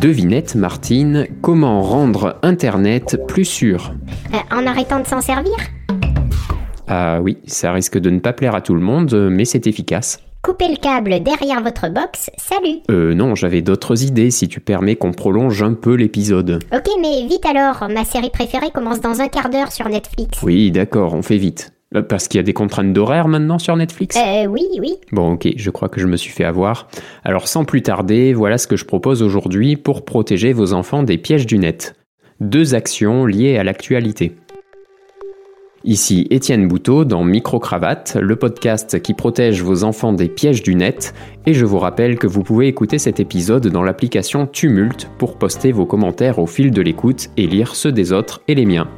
Devinette, Martine, comment rendre Internet plus sûr Euh, en arrêtant de s'en servir Ah oui, ça risque de ne pas plaire à tout le monde, mais c'est efficace. Coupez le câble derrière votre box, salut Euh non, j'avais d'autres idées si tu permets qu'on prolonge un peu l'épisode. Ok, mais vite alors, ma série préférée commence dans un quart d'heure sur Netflix. Oui, d'accord, on fait vite. Euh, Parce qu'il y a des contraintes d'horaire maintenant sur Netflix? Euh, oui, oui. Bon, ok, je crois que je me suis fait avoir. Alors, sans plus tarder, voilà ce que je propose aujourd'hui pour protéger vos enfants des pièges du net. Deux actions liées à l'actualité. Ici Étienne Bouteau dans Micro-Cravate, le podcast qui protège vos enfants des pièges du net. Et je vous rappelle que vous pouvez écouter cet épisode dans l'application Tumult pour poster vos commentaires au fil de l'écoute et lire ceux des autres et les miens.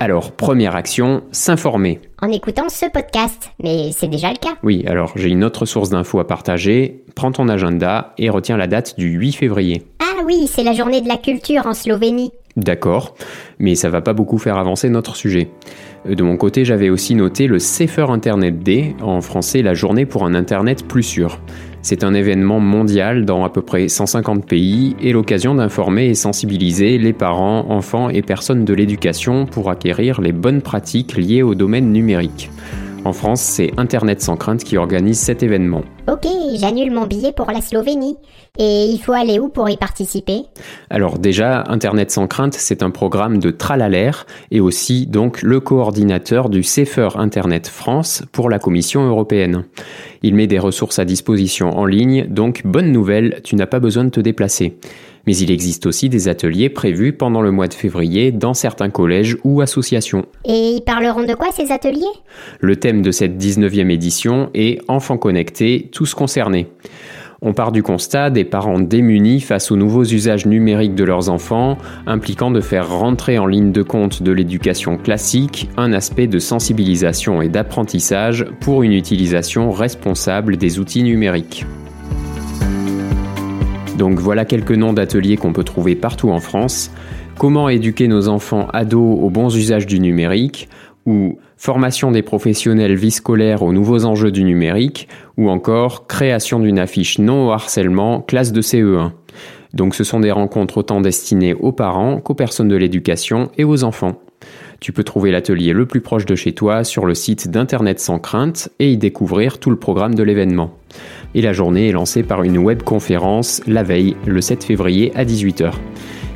Alors, première action, s'informer. En écoutant ce podcast. Mais c'est déjà le cas. Oui, alors j'ai une autre source d'infos à partager. Prends ton agenda et retiens la date du 8 février. Ah oui, c'est la journée de la culture en Slovénie. D'accord, mais ça va pas beaucoup faire avancer notre sujet. Euh, De mon côté, j'avais aussi noté le Safer Internet Day, en français la journée pour un Internet plus sûr. C'est un événement mondial dans à peu près 150 pays et l'occasion d'informer et sensibiliser les parents, enfants et personnes de l'éducation pour acquérir les bonnes pratiques liées au domaine numérique. En France, c'est Internet sans crainte qui organise cet événement. Ok, j'annule mon billet pour la Slovénie. Et il faut aller où pour y participer? Alors déjà, Internet sans crainte, c'est un programme de Tralalaire et aussi donc le coordinateur du Safer Internet France pour la Commission européenne. Il met des ressources à disposition en ligne, donc bonne nouvelle, tu n'as pas besoin de te déplacer. Mais il existe aussi des ateliers prévus pendant le mois de février dans certains collèges ou associations. Et ils parleront de quoi ces ateliers? Le thème de cette 19e édition est Enfants connectés, tous concernés. On part du constat des parents démunis face aux nouveaux usages numériques de leurs enfants, impliquant de faire rentrer en ligne de compte de l'éducation classique un aspect de sensibilisation et d'apprentissage pour une utilisation responsable des outils numériques. Donc voilà quelques noms d'ateliers qu'on peut trouver partout en France. Comment éduquer nos enfants ados aux bons usages du numérique ou formation des professionnels vie scolaire aux nouveaux enjeux du numérique, ou encore création d'une affiche non au harcèlement classe de CE1. Donc ce sont des rencontres autant destinées aux parents qu'aux personnes de l'éducation et aux enfants. Tu peux trouver l'atelier le plus proche de chez toi sur le site d'Internet sans crainte et y découvrir tout le programme de l'événement. Et la journée est lancée par une webconférence la veille, le 7 février à 18h.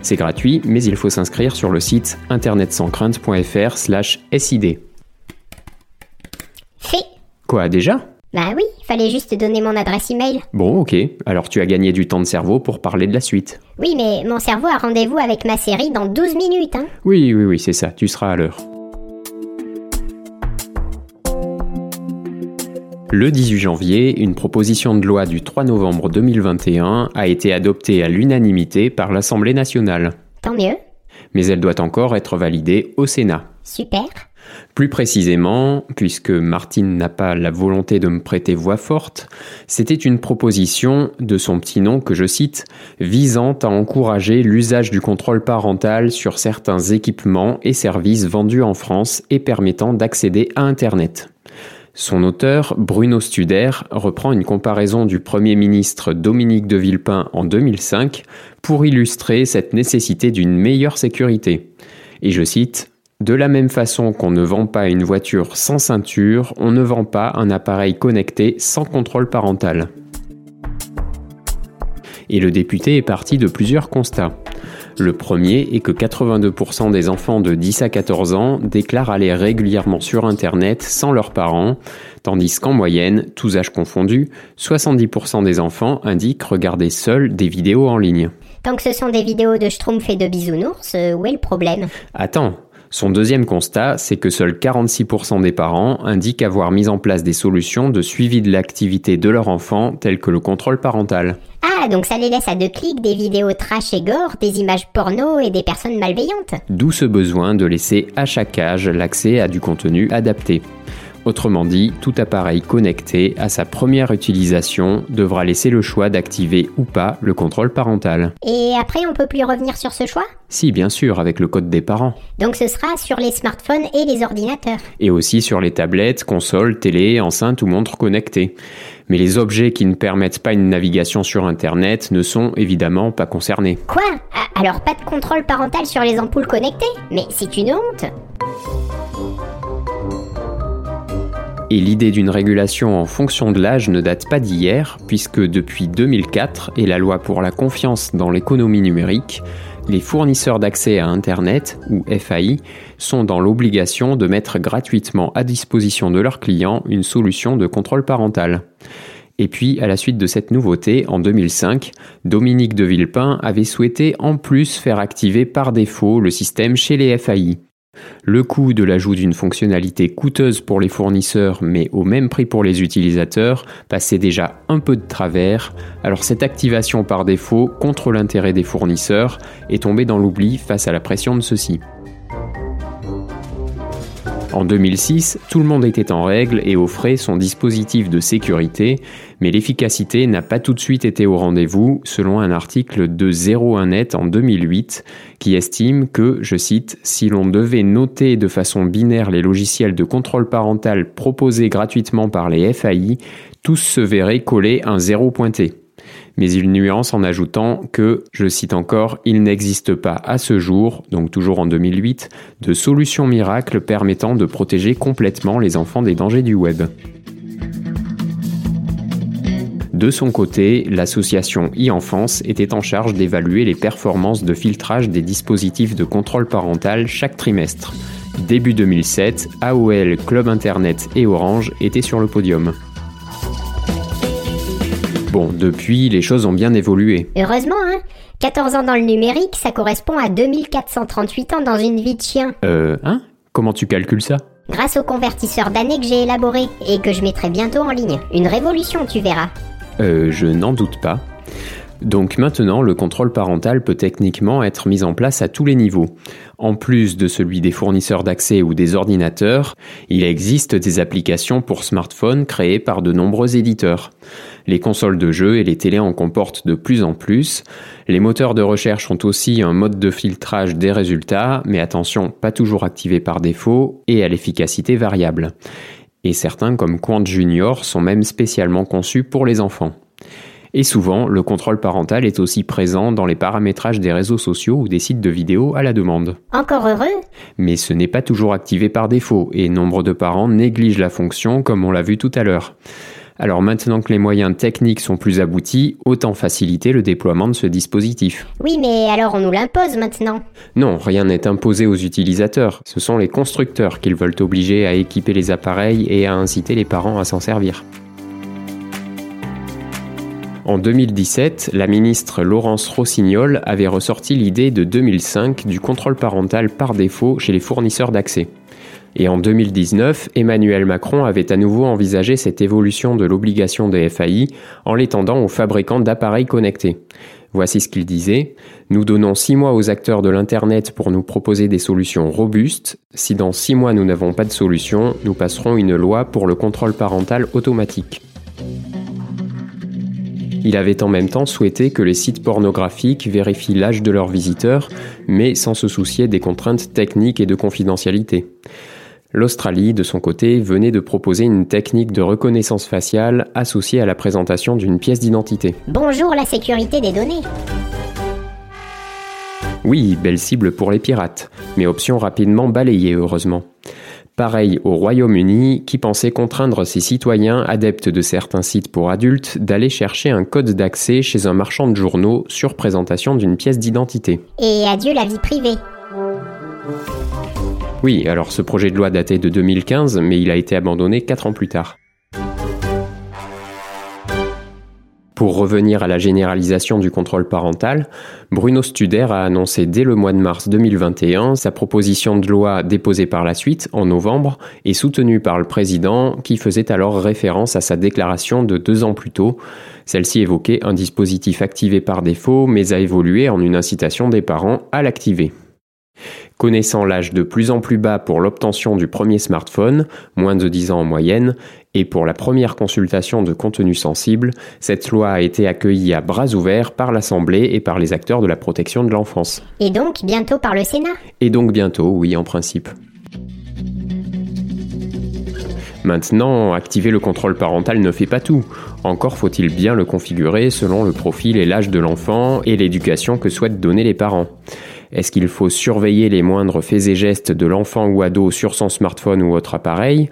C'est gratuit, mais il faut s'inscrire sur le site internetsanscrainte.fr slash SID. Fait Quoi, déjà? Bah oui, fallait juste donner mon adresse email. Bon, ok, alors tu as gagné du temps de cerveau pour parler de la suite. Oui, mais mon cerveau a rendez-vous avec ma série dans 12 minutes, hein. Oui, oui, oui, c'est ça, tu seras à l'heure. Le 18 janvier, une proposition de loi du 3 novembre 2021 a été adoptée à l'unanimité par l'Assemblée nationale. Tant mieux. Mais elle doit encore être validée au Sénat. Super. Plus précisément, puisque Martine n'a pas la volonté de me prêter voix forte, c'était une proposition de son petit nom que je cite, visant à encourager l'usage du contrôle parental sur certains équipements et services vendus en France et permettant d'accéder à Internet. Son auteur, Bruno Studer, reprend une comparaison du Premier ministre Dominique de Villepin en 2005 pour illustrer cette nécessité d'une meilleure sécurité. Et je cite De la même façon qu'on ne vend pas une voiture sans ceinture, on ne vend pas un appareil connecté sans contrôle parental. Et le député est parti de plusieurs constats. Le premier est que 82% des enfants de 10 à 14 ans déclarent aller régulièrement sur Internet sans leurs parents, tandis qu'en moyenne, tous âges confondus, 70% des enfants indiquent regarder seuls des vidéos en ligne. Tant que ce sont des vidéos de Schtroumpf et de bisounours, euh, où est le problème? Attends, son deuxième constat, c'est que seuls 46% des parents indiquent avoir mis en place des solutions de suivi de l'activité de leur enfant, telles que le contrôle parental. Ah, donc ça les laisse à deux clics des vidéos trash et gore, des images porno et des personnes malveillantes. D'où ce besoin de laisser à chaque âge l'accès à du contenu adapté. Autrement dit, tout appareil connecté à sa première utilisation devra laisser le choix d'activer ou pas le contrôle parental. Et après, on peut plus revenir sur ce choix? Si, bien sûr, avec le code des parents. Donc ce sera sur les smartphones et les ordinateurs. Et aussi sur les tablettes, consoles, télé, enceintes ou montres connectées. Mais les objets qui ne permettent pas une navigation sur Internet ne sont évidemment pas concernés. Quoi? Ah, Alors pas de contrôle parental sur les ampoules connectées? Mais c'est une honte Et l'idée d'une régulation en fonction de l'âge ne date pas d'hier, puisque depuis 2004 et la loi pour la confiance dans l'économie numérique, les fournisseurs d'accès à Internet, ou FAI, sont dans l'obligation de mettre gratuitement à disposition de leurs clients une solution de contrôle parental. Et puis, à la suite de cette nouveauté, en 2005, Dominique de Villepin avait souhaité en plus faire activer par défaut le système chez les FAI. Le coût de l'ajout d'une fonctionnalité coûteuse pour les fournisseurs mais au même prix pour les utilisateurs passait déjà un peu de travers, alors cette activation par défaut contre l'intérêt des fournisseurs est tombée dans l'oubli face à la pression de ceux-ci. En 2006, tout le monde était en règle et offrait son dispositif de sécurité, mais l'efficacité n'a pas tout de suite été au rendez-vous, selon un article de 01net en 2008, qui estime que, je cite, si l'on devait noter de façon binaire les logiciels de contrôle parental proposés gratuitement par les FAI, tous se verraient coller un zéro pointé mais il nuance en ajoutant que, je cite encore, il n'existe pas à ce jour, donc toujours en 2008, de solution miracle permettant de protéger complètement les enfants des dangers du web. De son côté, l'association e-enfance était en charge d'évaluer les performances de filtrage des dispositifs de contrôle parental chaque trimestre. Début 2007, AOL, Club Internet et Orange étaient sur le podium. Bon, depuis, les choses ont bien évolué. Heureusement, hein 14 ans dans le numérique, ça correspond à 2438 ans dans une vie de chien. Euh, hein? Comment tu calcules ça? Grâce au convertisseur d'années que j'ai élaboré et que je mettrai bientôt en ligne. Une révolution, tu verras. Euh, je n'en doute pas. Donc maintenant, le contrôle parental peut techniquement être mis en place à tous les niveaux. En plus de celui des fournisseurs d'accès ou des ordinateurs, il existe des applications pour smartphones créées par de nombreux éditeurs. Les consoles de jeux et les télés en comportent de plus en plus. Les moteurs de recherche ont aussi un mode de filtrage des résultats, mais attention, pas toujours activé par défaut et à l'efficacité variable. Et certains comme Quant Junior sont même spécialement conçus pour les enfants. Et souvent, le contrôle parental est aussi présent dans les paramétrages des réseaux sociaux ou des sites de vidéos à la demande. Encore heureux? Mais ce n'est pas toujours activé par défaut, et nombre de parents négligent la fonction comme on l'a vu tout à l'heure. Alors maintenant que les moyens techniques sont plus aboutis, autant faciliter le déploiement de ce dispositif. Oui, mais alors on nous l'impose maintenant. Non, rien n'est imposé aux utilisateurs, ce sont les constructeurs qu'ils veulent obliger à équiper les appareils et à inciter les parents à s'en servir. En 2017, la ministre Laurence Rossignol avait ressorti l'idée de 2005 du contrôle parental par défaut chez les fournisseurs d'accès. Et en 2019, Emmanuel Macron avait à nouveau envisagé cette évolution de l'obligation des FAI en l'étendant aux fabricants d'appareils connectés. Voici ce qu'il disait. Nous donnons six mois aux acteurs de l'Internet pour nous proposer des solutions robustes. Si dans six mois nous n'avons pas de solution, nous passerons une loi pour le contrôle parental automatique. Il avait en même temps souhaité que les sites pornographiques vérifient l'âge de leurs visiteurs, mais sans se soucier des contraintes techniques et de confidentialité. L'Australie, de son côté, venait de proposer une technique de reconnaissance faciale associée à la présentation d'une pièce d'identité. Bonjour la sécurité des données. Oui, belle cible pour les pirates, mais option rapidement balayée heureusement. Pareil au Royaume-Uni, qui pensait contraindre ses citoyens adeptes de certains sites pour adultes d'aller chercher un code d'accès chez un marchand de journaux sur présentation d'une pièce d'identité. Et adieu la vie privée. Oui, alors ce projet de loi datait de 2015, mais il a été abandonné 4 ans plus tard. Pour revenir à la généralisation du contrôle parental, Bruno Studer a annoncé dès le mois de mars 2021 sa proposition de loi déposée par la suite en novembre et soutenue par le président qui faisait alors référence à sa déclaration de deux ans plus tôt. Celle-ci évoquait un dispositif activé par défaut mais a évolué en une incitation des parents à l'activer. Connaissant l'âge de plus en plus bas pour l'obtention du premier smartphone, moins de 10 ans en moyenne, et pour la première consultation de contenu sensible, cette loi a été accueillie à bras ouverts par l'Assemblée et par les acteurs de la protection de l'enfance. Et donc bientôt par le Sénat? Et donc bientôt, oui, en principe. Maintenant, activer le contrôle parental ne fait pas tout. Encore faut-il bien le configurer selon le profil et l'âge de l'enfant et l'éducation que souhaitent donner les parents. Est-ce qu'il faut surveiller les moindres faits et gestes de l'enfant ou ado sur son smartphone ou autre appareil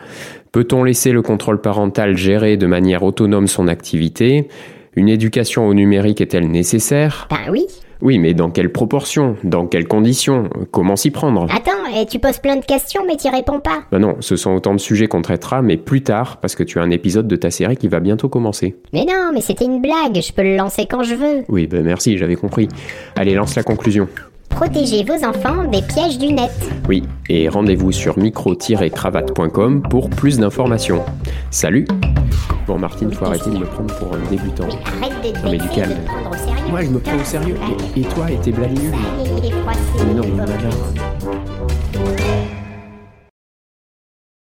Peut-on laisser le contrôle parental gérer de manière autonome son activité Une éducation au numérique est-elle nécessaire Ben oui. Oui, mais dans quelles proportions? Dans quelles conditions? Comment s'y prendre? Attends, et tu poses plein de questions mais t'y réponds pas. Ben non, ce sont autant de sujets qu'on traitera, mais plus tard, parce que tu as un épisode de ta série qui va bientôt commencer. Mais non, mais c'était une blague, je peux le lancer quand je veux. Oui, ben merci, j'avais compris. Allez, lance la conclusion. Protégez vos enfants des pièges du net. Oui, et rendez-vous sur micro-cravate.com pour plus d'informations. Salut Bon Martine, faut arrêter de me prendre pour un débutant. Mais arrête de te Non, mais du calme. de te prendre au sérieux. Moi, je me prends au sérieux. Et, et toi, et tes blagues nulles Non, voleurs.